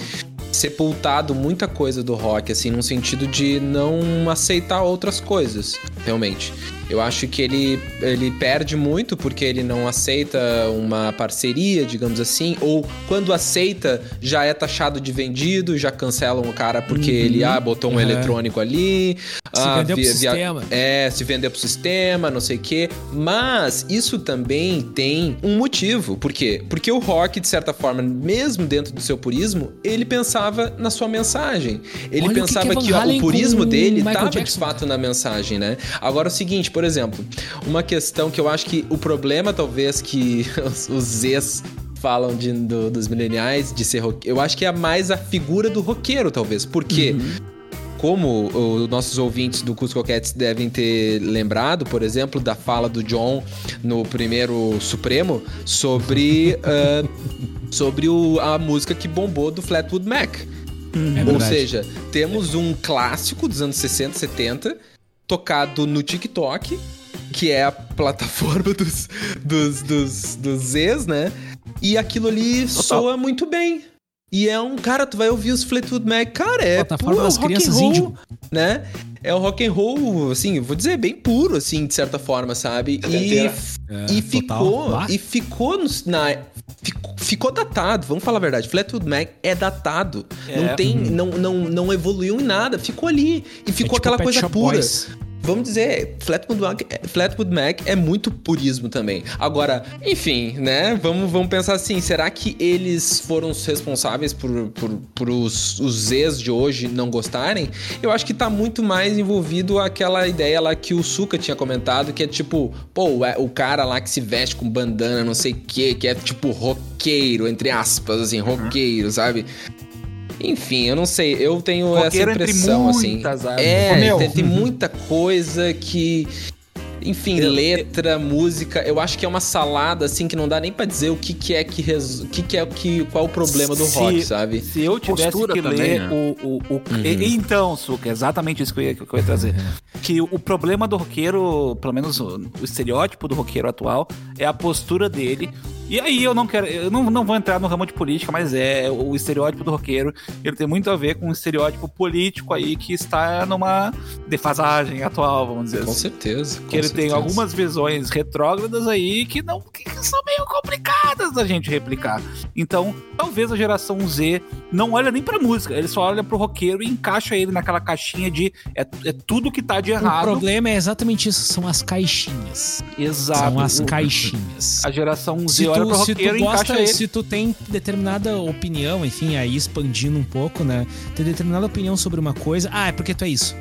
sepultado muita coisa do rock, assim, num sentido de não aceitar outras coisas, realmente. Eu acho que ele, ele perde muito porque ele não aceita uma parceria, digamos assim, ou quando aceita, já é taxado de vendido, já cancelam o cara porque ele ah, botou um Uhum. eletrônico ali. Se ah, vendeu pro via- via- sistema. é, se vender pro sistema, não sei o quê. Mas isso também tem um motivo. Por quê? Porque o rock, de certa forma, mesmo dentro do seu purismo, ele pensava na sua mensagem. Ele Olha o que pensava que é que, ó, o purismo dele estava de fato na mensagem, né? Agora é o seguinte, por exemplo, uma questão que eu acho que o problema, talvez, que os, os Zs falam de, do- dos mileniais de ser roqueiro, eu acho que é mais a figura do roqueiro, talvez. Por quê? Como os nossos ouvintes do Cusco Cats devem ter lembrado, por exemplo, da fala do John no primeiro Supremo sobre, ah, sobre o- a música que bombou do Flatwood Mac. É Ou verdade. seja, temos um clássico dos anos 60, 70, tocado no TikTok, que é a plataforma dos, dos, dos, dos Zs, né? E aquilo ali soa muito bem. E é um, cara, tu vai ouvir os Fleetwood Mac, cara, é Plataforma puro das rock and crianças roll, índio. né? É o rock and roll, assim, vou dizer, bem puro, assim, de certa forma, sabe? E. É, e total. ficou, e ficou na ficou, ficou datado, vamos falar a verdade. Fleetwood Mac é datado. É. Não tem, não, não, não evoluiu em nada, ficou ali e é ficou tipo aquela Pet coisa Shop pura. Boys. Vamos dizer, Flatwood Mac, Flatwood Mac é muito purismo também. Agora, enfim, né? Vamos, vamos pensar assim: será que eles foram os responsáveis por, por, por os, os Zs de hoje não gostarem? Eu acho que tá muito mais envolvido aquela ideia lá que o Suka tinha comentado, que é tipo, pô, o- o cara lá que se veste com bandana, não sei o que, que é tipo roqueiro, entre aspas, assim, roqueiro, sabe? Enfim, eu não sei, eu tenho essa Roqueiro entre impressão, assim. É, tem, tem muita coisa que. Enfim, letra, música, eu acho que é uma salada assim que não dá nem pra dizer o que, que é que res... o que, que é que qual o problema do Se- rock, sabe? Se eu tivesse Postura que também, ler né? o, o, o- e- Então, Suca, é exatamente isso que eu ia, que eu ia trazer. Que o, o problema do roqueiro, pelo menos o, o estereótipo do roqueiro atual, é a postura dele. E aí eu não quero. Eu não, não vou entrar no ramo de política, mas é o estereótipo do roqueiro. Ele tem muito a ver com o estereótipo político aí que está numa defasagem atual, vamos dizer Com assim. certeza. Que ele tem algumas visões retrógradas aí que não que são meio complicadas da gente replicar. Então, talvez a geração Z não olha nem pra música, ele só olha pro roqueiro e encaixa ele naquela caixinha de é, é tudo que tá de O errado. problema é exatamente isso, são as caixinhas. Exato. São as O- caixinhas. A geração Z Se olha pro tu, se roqueiro tu e encaixa gosta, ele. se tu tem determinada opinião, enfim, aí expandindo um pouco, né? Tem determinada opinião sobre uma coisa, ah, é porque tu é isso.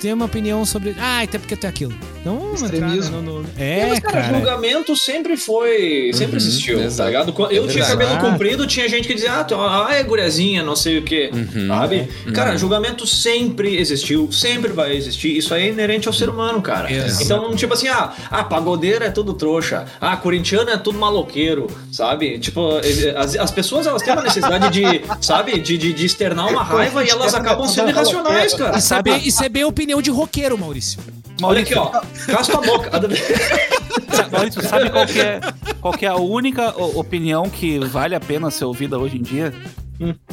Uhum. Tem uma opinião sobre, ah, até porque tu é aquilo. Não vamos entrar Extremismo. no, no- É, É, mas, cara, cara. julgamento sempre foi. Sempre Uhum, existiu, exato. tá ligado? Eu É tinha cabelo comprido, tinha gente que dizia, ah, tu- ah, é gurezinha, não sei o quê. Uhum. Sabe? Cara, julgamento sempre existiu, sempre vai existir. Isso aí é inerente ao ser humano, cara. Exato. Então, tipo assim, ah, ah, pagodeiro é tudo trouxa. Ah, corintiano é tudo maloqueiro, sabe? Tipo, as, as pessoas elas têm uma necessidade de, sabe, de, de, de externar uma raiva e elas acabam sendo irracionais, cara. Isso é, bem, isso é bem a opinião de roqueiro, Maurício. Olha aqui, ó. Casca a boca. Maurício, sabe qual que é, qual que é a única opinião que vale a pena ser ouvida hoje em dia?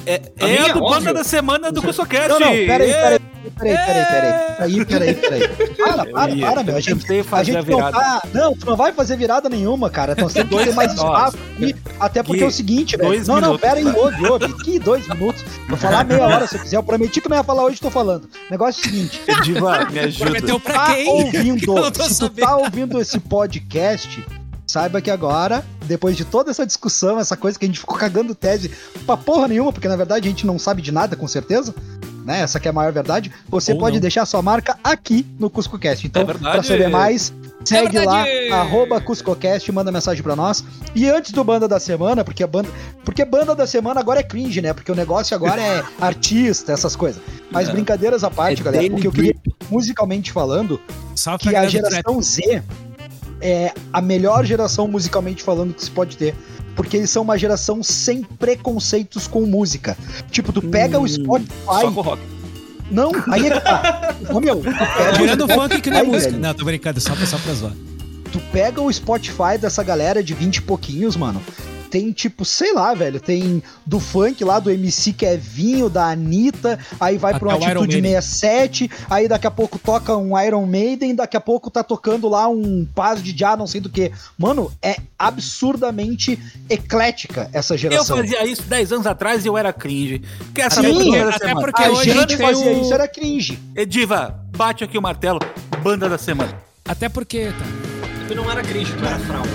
É, A é minha, a do óbvio. Banda da Semana do CuscoCast. Não, não, peraí, peraí, peraí, peraí, peraí, peraí, peraí, peraí. Para, para, ia. para, meu. A gente, a fazer gente a não virada. tá. Não, tu não vai fazer virada nenhuma, cara. Então sempre tem mais espaço aqui. Até porque Que- é o seguinte, velho. dois Não, não, pera aí, ouve, ouve. Que dois minutos? Vou falar meia hora se eu quiser. Eu prometi que não ia falar hoje, tô falando. Negócio é o seguinte. Diva, me ajuda. Prometeu pra tá quem? ouvindo, se tu tá ouvindo esse podcast, saiba que agora, depois de toda essa discussão, essa coisa que a gente ficou cagando tese pra porra nenhuma, porque na verdade a gente não sabe de nada, com certeza, né? Essa que é a maior verdade. Você Ou pode não. deixar sua marca aqui no CuscoCast. Então, É pra saber mais, segue lá, verdade. arroba CuscoCast, manda mensagem pra nós. E antes do Banda da Semana, porque a banda. Porque Banda da Semana agora é cringe, né? Porque o negócio agora é artista, essas coisas. Mas brincadeiras à parte, É galera, o que eu queria, musicalmente falando, Salve que a geração Z é a melhor geração musicalmente falando que se pode ter. Porque eles são uma geração sem preconceitos com música. Tipo, tu pega o Hum, Só Spotify, com o rock. Não, aí é que tá. Ô, meu, tu pega o Tirando funk que não é Spotify, música. velho. Não, tô brincando, só pra, só pra zoar. Tu pega o Spotify dessa galera de 20 e pouquinhos, mano. Tem tipo, sei lá, velho. Tem do funk lá, do MC Kevinho, da Anitta. Aí vai pra Até uma Iron Atitude Maiden. 67. Aí daqui a pouco toca um Iron Maiden. Daqui a pouco tá tocando lá um Paz de Já, não sei do que. Mano, é absurdamente eclética essa Eu geração. fazia isso 10 anos atrás e eu era cringe. Quer Sim, saber por que da até semana? porque A hoje gente fazia o- isso, era cringe. Ediva, bate aqui o martelo, banda da semana. Até porque, tá. Tu não era cringe, tu era fraude.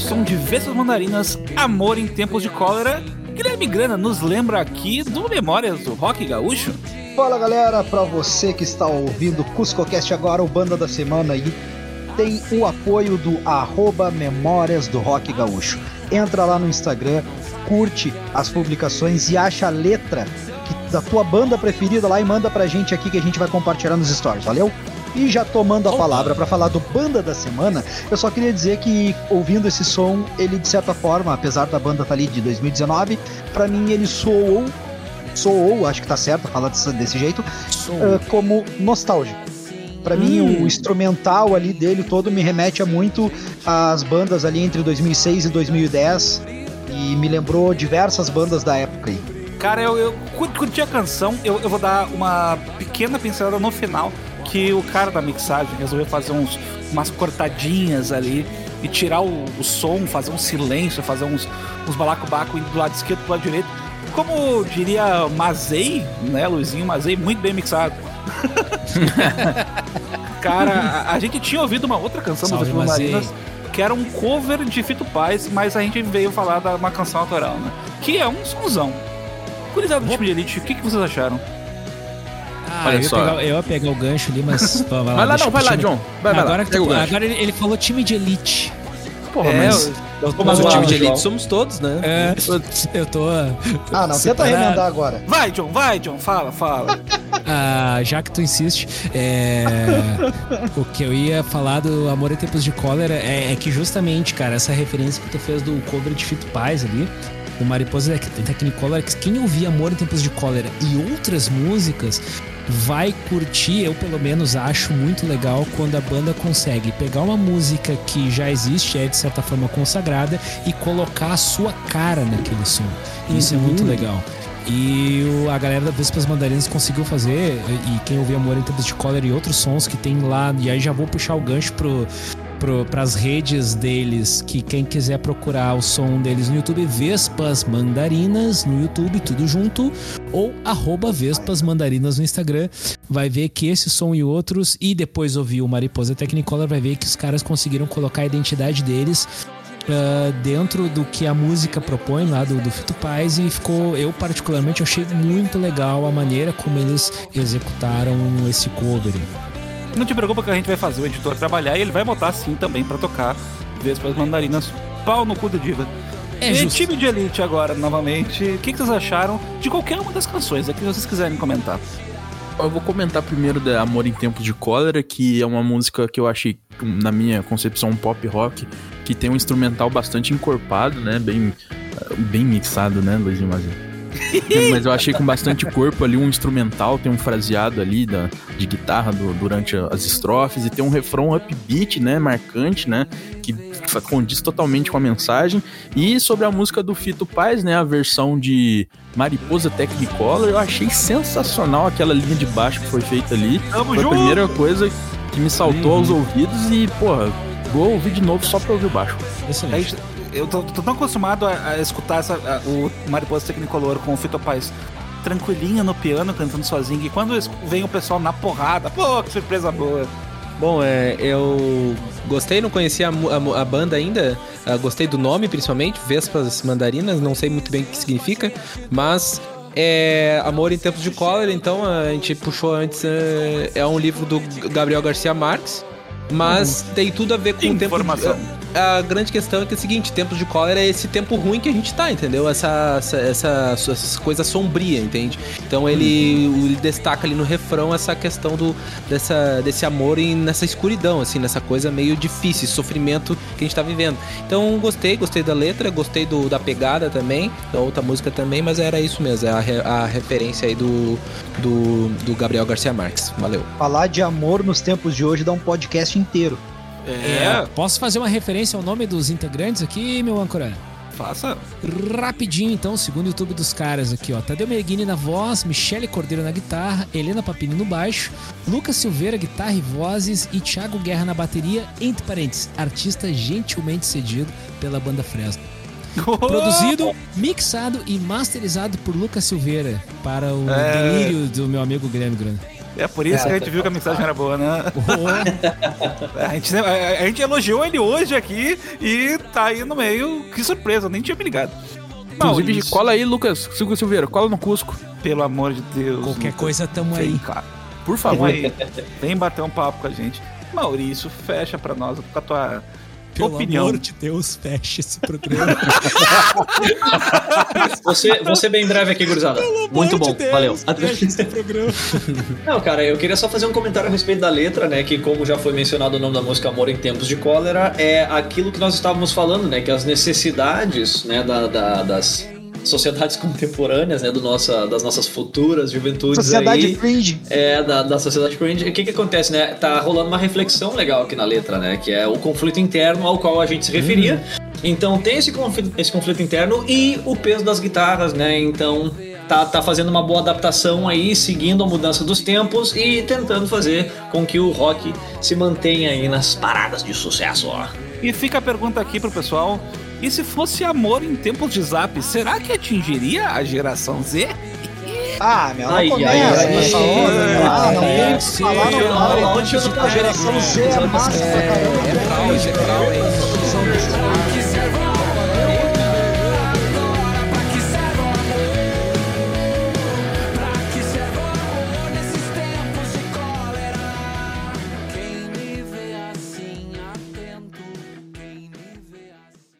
Som de Vestas Mandarinas, Amor em Tempos de Cólera, Guilherme Grana nos lembra aqui do Memórias do Rock Gaúcho. Fala galera, pra você que está ouvindo CuscoCast agora, o Banda da Semana aí, tem o apoio do arroba Memórias do Rock Gaúcho. Entra lá no Instagram, curte as publicações e acha a letra da tua banda preferida lá e manda pra gente aqui que a gente vai compartilhar nos stories, valeu? E já tomando a palavra pra falar do Banda da Semana, eu só queria dizer que ouvindo esse som, ele de certa forma, apesar da banda estar ali de 2019, pra mim ele soou soou, acho que tá certo falar desse, desse jeito, ah, como nostálgico. Pra mim, o instrumental ali dele todo me remete a muito às bandas ali entre 2006 e 2010 e me lembrou diversas bandas da época aí. Cara, eu, eu cur- curti a canção, eu, eu vou dar uma pequena pincelada no final, que o cara da mixagem resolveu fazer uns, umas cortadinhas ali e tirar o, o som, fazer um silêncio, fazer uns, uns balacobaco indo do lado esquerdo pro lado direito. Como diria Mazei, né, Luizinho Mazei, muito bem mixado. Cara, a, a gente tinha ouvido uma outra canção do Salve, Mazei. Marinas, que era um cover de Fito Paz, mas a gente veio falar da uma canção autoral, né? Que é um sonzão. Curizado do time de elite, o que, que vocês acharam? Ah, Olha eu ia, só. pegar, eu ia pegar o gancho ali, mas. vai Vai lá, não, vai lá, John. Vai, vai lá. agora que Pega tu- agora ele, ele falou time de elite. Porra, É, mas... Mas o lá, time de João. elite somos todos, né? É, eu tô. Ah, não, tenta remendar agora. Vai, John, vai, John, fala, fala. Ah, já que tu insiste, é, o que eu ia falar do Amor em Tempos de Cólera é, é que justamente, cara, essa referência que tu fez do cover de Fito Paz ali, do Mariposa Technicolor, que quem ouvir Amor em Tempos de Cólera e outras músicas vai curtir, eu pelo menos acho muito legal quando a banda consegue pegar uma música que já existe, é de certa forma consagrada, e colocar a sua cara naquele som. Isso é muito legal. E o- a galera da Vespas Mandarinas conseguiu fazer, e quem ouviu Amor em Tempos de Cólera e outros sons que tem lá, e aí já vou puxar o gancho pro, pro, pras redes deles, que quem quiser procurar o som deles no YouTube, Vespas Mandarinas no YouTube, tudo junto, ou arroba Vespas Mandarinas no Instagram, vai ver que esse som e outros, e depois ouvir o Mariposa Technicolor, vai ver que os caras conseguiram colocar a identidade deles ah, dentro do que a música propõe lá do, do Fito Paz e ficou, eu particularmente achei muito legal a maneira como eles executaram esse cover. Não te preocupa que a gente vai fazer o editor trabalhar e ele vai botar sim também pra tocar Vespas Mandarinas. Pau no cu do Diva. É e justo. time de elite agora, novamente. O que, que vocês acharam de qualquer uma das canções? É que vocês quiserem comentar. Eu vou comentar primeiro da Amor em Tempos de Cólera, que é uma música que eu achei, na minha concepção, um pop rock, que tem um instrumental bastante encorpado, né? Bem, bem mixado, né, Luizinho Mazinho? Mas eu achei com bastante corpo ali um instrumental, tem um fraseado ali da, de guitarra do- durante as estrofes e tem um refrão upbeat, né, marcante, né, que condiz totalmente com a mensagem. E sobre a música do Fito Paz, né, a versão de Mariposa Technicolor, eu achei sensacional aquela linha de baixo que foi feita ali. Tamo Foi a primeira coisa que me saltou aos ouvidos e, porra, vou ouvir de novo só pra ouvir o baixo. Excelente. gente- eu tô, tô tão acostumado a, a escutar essa, a- o Mariposa Technicolor com o Fito Paz tranquilinha no piano, cantando sozinho. E quando vem o pessoal na porrada, pô, que surpresa boa. Bom, é, eu gostei, não conhecia a, a a banda ainda. ah, gostei do nome, principalmente, Vespas Mandarinas. Não sei muito bem o que significa, mas é Amor em Tempos de Cólera. Então a gente puxou antes. É, é um livro do Gabriel Garcia Marques. Mas tem tudo a ver com o tempo. Informação. De, a grande questão é que é o seguinte: tempos de cólera é esse tempo ruim que a gente tá, entendeu? Essa, essa, essa, essa coisa sombria, entende? Então ele, ele destaca ali no refrão essa questão do, dessa, desse amor e nessa escuridão, assim, nessa coisa meio difícil, sofrimento que a gente tá vivendo. Então gostei, gostei da letra, gostei do, da pegada também, da outra música também, mas era isso mesmo, é a, re- a referência aí do, do, do Gabriel Garcia Marques. Valeu. Falar de amor nos tempos de hoje dá um podcast inteiro. É, Posso fazer uma referência ao nome dos integrantes aqui, meu âncora? faça. Rapidinho, então, segundo o YouTube dos caras aqui, ó. Tadeu Meneghini na voz, Michele Cordeiro na guitarra, Helena Papini no baixo, Lucas Silveira, guitarra e vozes e Thiago Guerra na bateria, entre parênteses, artista gentilmente cedido pela banda Fresno. Produzido, mixado e masterizado por Lucas Silveira para o É. delírio do meu amigo Guilherme Grana. É por isso que a gente viu que a mensagem era boa, né? A gente, a, a gente elogiou ele hoje aqui e tá aí no meio. Que surpresa, nem tinha me ligado. Inclusive, Maurício, cola aí, Lucas Silvio Silveira, cola no Cusco. Pelo amor de Deus. qualquer Lucas. coisa tamo Vem aí. cá. Por favor. aí. Vem bater um papo com a gente. Maurício, fecha pra nós com a tua Pelo opinião. amor de Deus, feche esse programa. Você, você bem breve aqui, gurizada. Muito bom, valeu. Feche esse programa. Não, cara, eu queria só fazer um comentário a respeito da letra, né? Que, como já foi mencionado o nome da música Amor em Tempos de Cólera, é aquilo que nós estávamos falando, né? Que as necessidades, né, da, da- das sociedades contemporâneas, né? Do nossa, das nossas futuras juventudes Sociedade aí. cringe. É, da, da sociedade cringe. O que que acontece, né? Tá rolando uma reflexão legal aqui na letra, né? Que é o conflito interno ao qual a gente se referia. Então tem esse conflito, esse conflito interno e o peso das guitarras, né? Então tá, tá fazendo uma boa adaptação aí, seguindo a mudança dos tempos e tentando fazer com que o rock se mantenha aí nas paradas de sucesso, ó. E fica a pergunta aqui pro pessoal. E se fosse amor em tempos de zap, será que atingiria a geração Z? Ah, meu, não Ai, começa ai, ai, com essa ai, onda. Ah, não tem ai, que falar, A geração Z é massa pra caramba. É fraude, é fraude, hein?